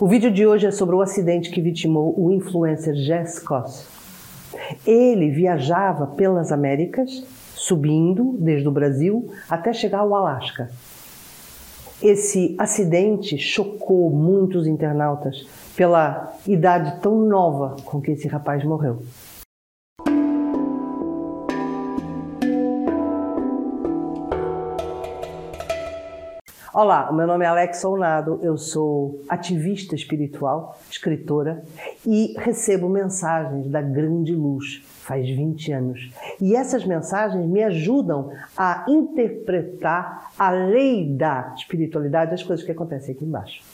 O vídeo de hoje é sobre o acidente que vitimou o influencer Jess Koss. Ele viajava pelas Américas, subindo desde o Brasil até chegar ao Alasca. Esse acidente chocou muitos internautas pela idade tão nova com que esse rapaz morreu. Olá, meu nome é Alex Solnado, eu sou ativista espiritual, escritora e recebo mensagens da grande luz faz 20 anos. E essas mensagens me ajudam a interpretar a lei da espiritualidade, as coisas que acontecem aqui embaixo.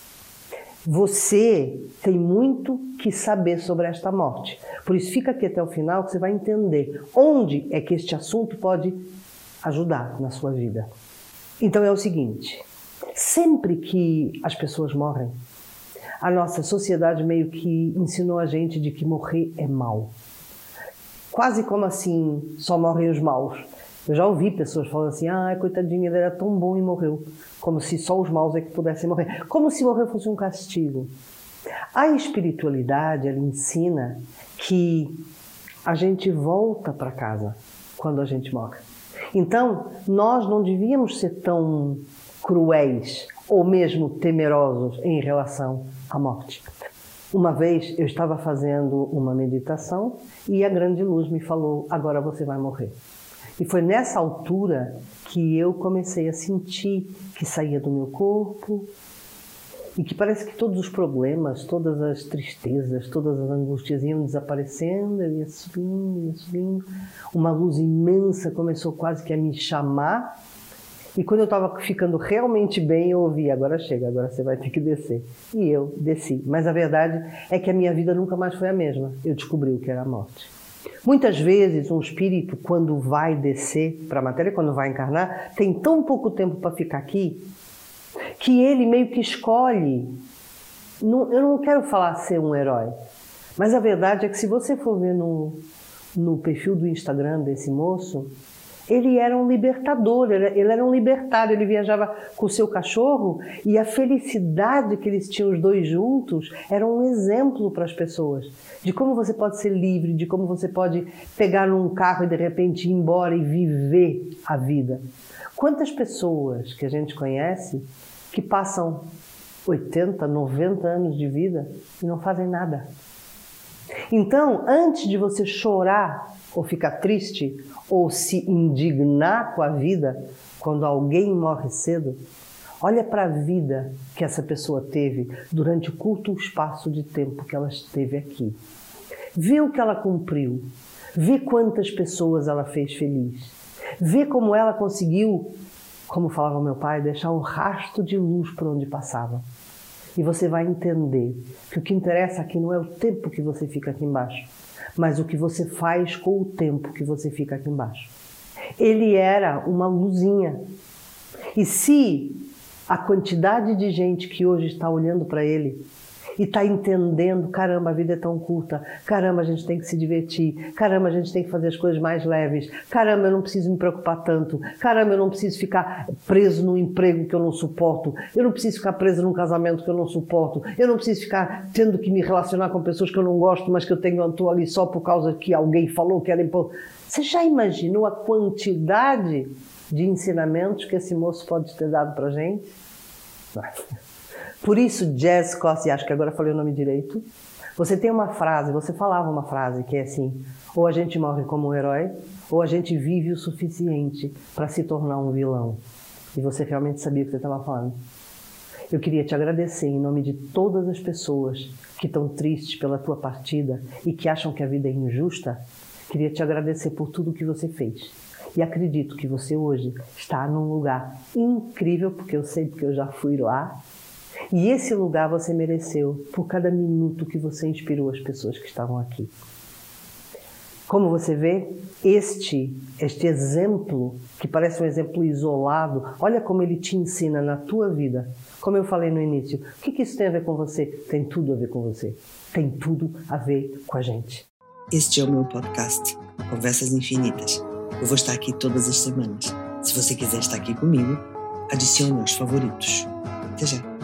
Você tem muito que saber sobre esta morte. Por isso, fica aqui até o final que você vai entender onde é que este assunto pode ajudar na sua vida. Então é o seguinte: Sempre que as pessoas morrem, a nossa sociedade meio que ensinou a gente de que morrer é mal. Quase como assim, só morrem os maus. Eu já ouvi pessoas falando assim, ah, coitadinho, ele era tão bom e morreu. Como se só os maus é que pudessem morrer. Como se morrer fosse um castigo. A espiritualidade, ela ensina que a gente volta para casa quando a gente morre. Então, nós não devíamos ser tão cruéis ou mesmo temerosos em relação à morte. Uma vez eu estava fazendo uma meditação e a grande luz me falou: agora você vai morrer. E foi nessa altura que eu comecei a sentir que saía do meu corpo e que parece que todos os problemas, todas as tristezas, todas as angústias iam desaparecendo, eu ia subindo, ia subindo. Uma luz imensa começou quase que a me chamar e quando eu estava ficando realmente bem, eu ouvi: agora chega, agora você vai ter que descer. E eu desci. Mas a verdade é que a minha vida nunca mais foi a mesma. Eu descobri o que era a morte. Muitas vezes, um espírito, quando vai descer para a matéria, quando vai encarnar, tem tão pouco tempo para ficar aqui, que ele meio que escolhe. eu não quero falar ser um herói, mas a verdade é que se você for ver no, no perfil do Instagram desse moço, ele era um libertador, ele era um libertário, ele viajava com o seu cachorro e a felicidade que eles tinham os dois juntos era um exemplo para as pessoas de como você pode ser livre, de como você pode pegar um carro e de repente ir embora e viver a vida. Quantas pessoas que a gente conhece que passam 80, 90 anos de vida e não fazem nada? Então, antes de você chorar ou ficar triste ou se indignar com a vida quando alguém morre cedo, olha para a vida que essa pessoa teve durante o curto espaço de tempo que ela esteve aqui. Vê o que ela cumpriu, vê quantas pessoas ela fez feliz, vê como ela conseguiu, como falava meu pai, deixar um rastro de luz por onde passava. E você vai entender que o que interessa aqui não é o tempo que você fica aqui embaixo, mas o que você faz com o tempo que você fica aqui embaixo. Ele era uma luzinha. E se a quantidade de gente que hoje está olhando para ele e está entendendo, caramba, a vida é tão curta, caramba, a gente tem que se divertir, caramba, a gente tem que fazer as coisas mais leves, caramba, eu não preciso me preocupar tanto, caramba, eu não preciso ficar preso num emprego que eu não suporto, eu não preciso ficar preso num casamento que eu não suporto, eu não preciso ficar tendo que me relacionar com pessoas que eu não gosto, mas que eu tenho estou ali só por causa que alguém falou que era importante. Você já imaginou a quantidade de ensinamentos que esse moço pode ter dado para gente? Por isso, Jazz Costa, acho que agora falei o nome direito, você tem uma frase, você falava uma frase que é assim: ou a gente morre como um herói, ou a gente vive o suficiente para se tornar um vilão. E você realmente sabia o que você estava falando. Eu queria te agradecer em nome de todas as pessoas que estão tristes pela tua partida e que acham que a vida é injusta. Queria te agradecer por tudo que você fez. E acredito que você hoje está num lugar incrível, porque eu sei porque eu já fui lá e esse lugar você mereceu por cada minuto que você inspirou as pessoas que estavam aqui. Como você vê, este, este exemplo, que parece um exemplo isolado, olha como ele te ensina na tua vida. Como eu falei no início, o que, que isso tem a ver com você? Tem tudo a ver com você. Tem tudo a ver com a gente. Este é o meu podcast, Conversas Infinitas. Eu vou estar aqui todas as semanas. Se você quiser estar aqui comigo, adicione aos favoritos. Até já!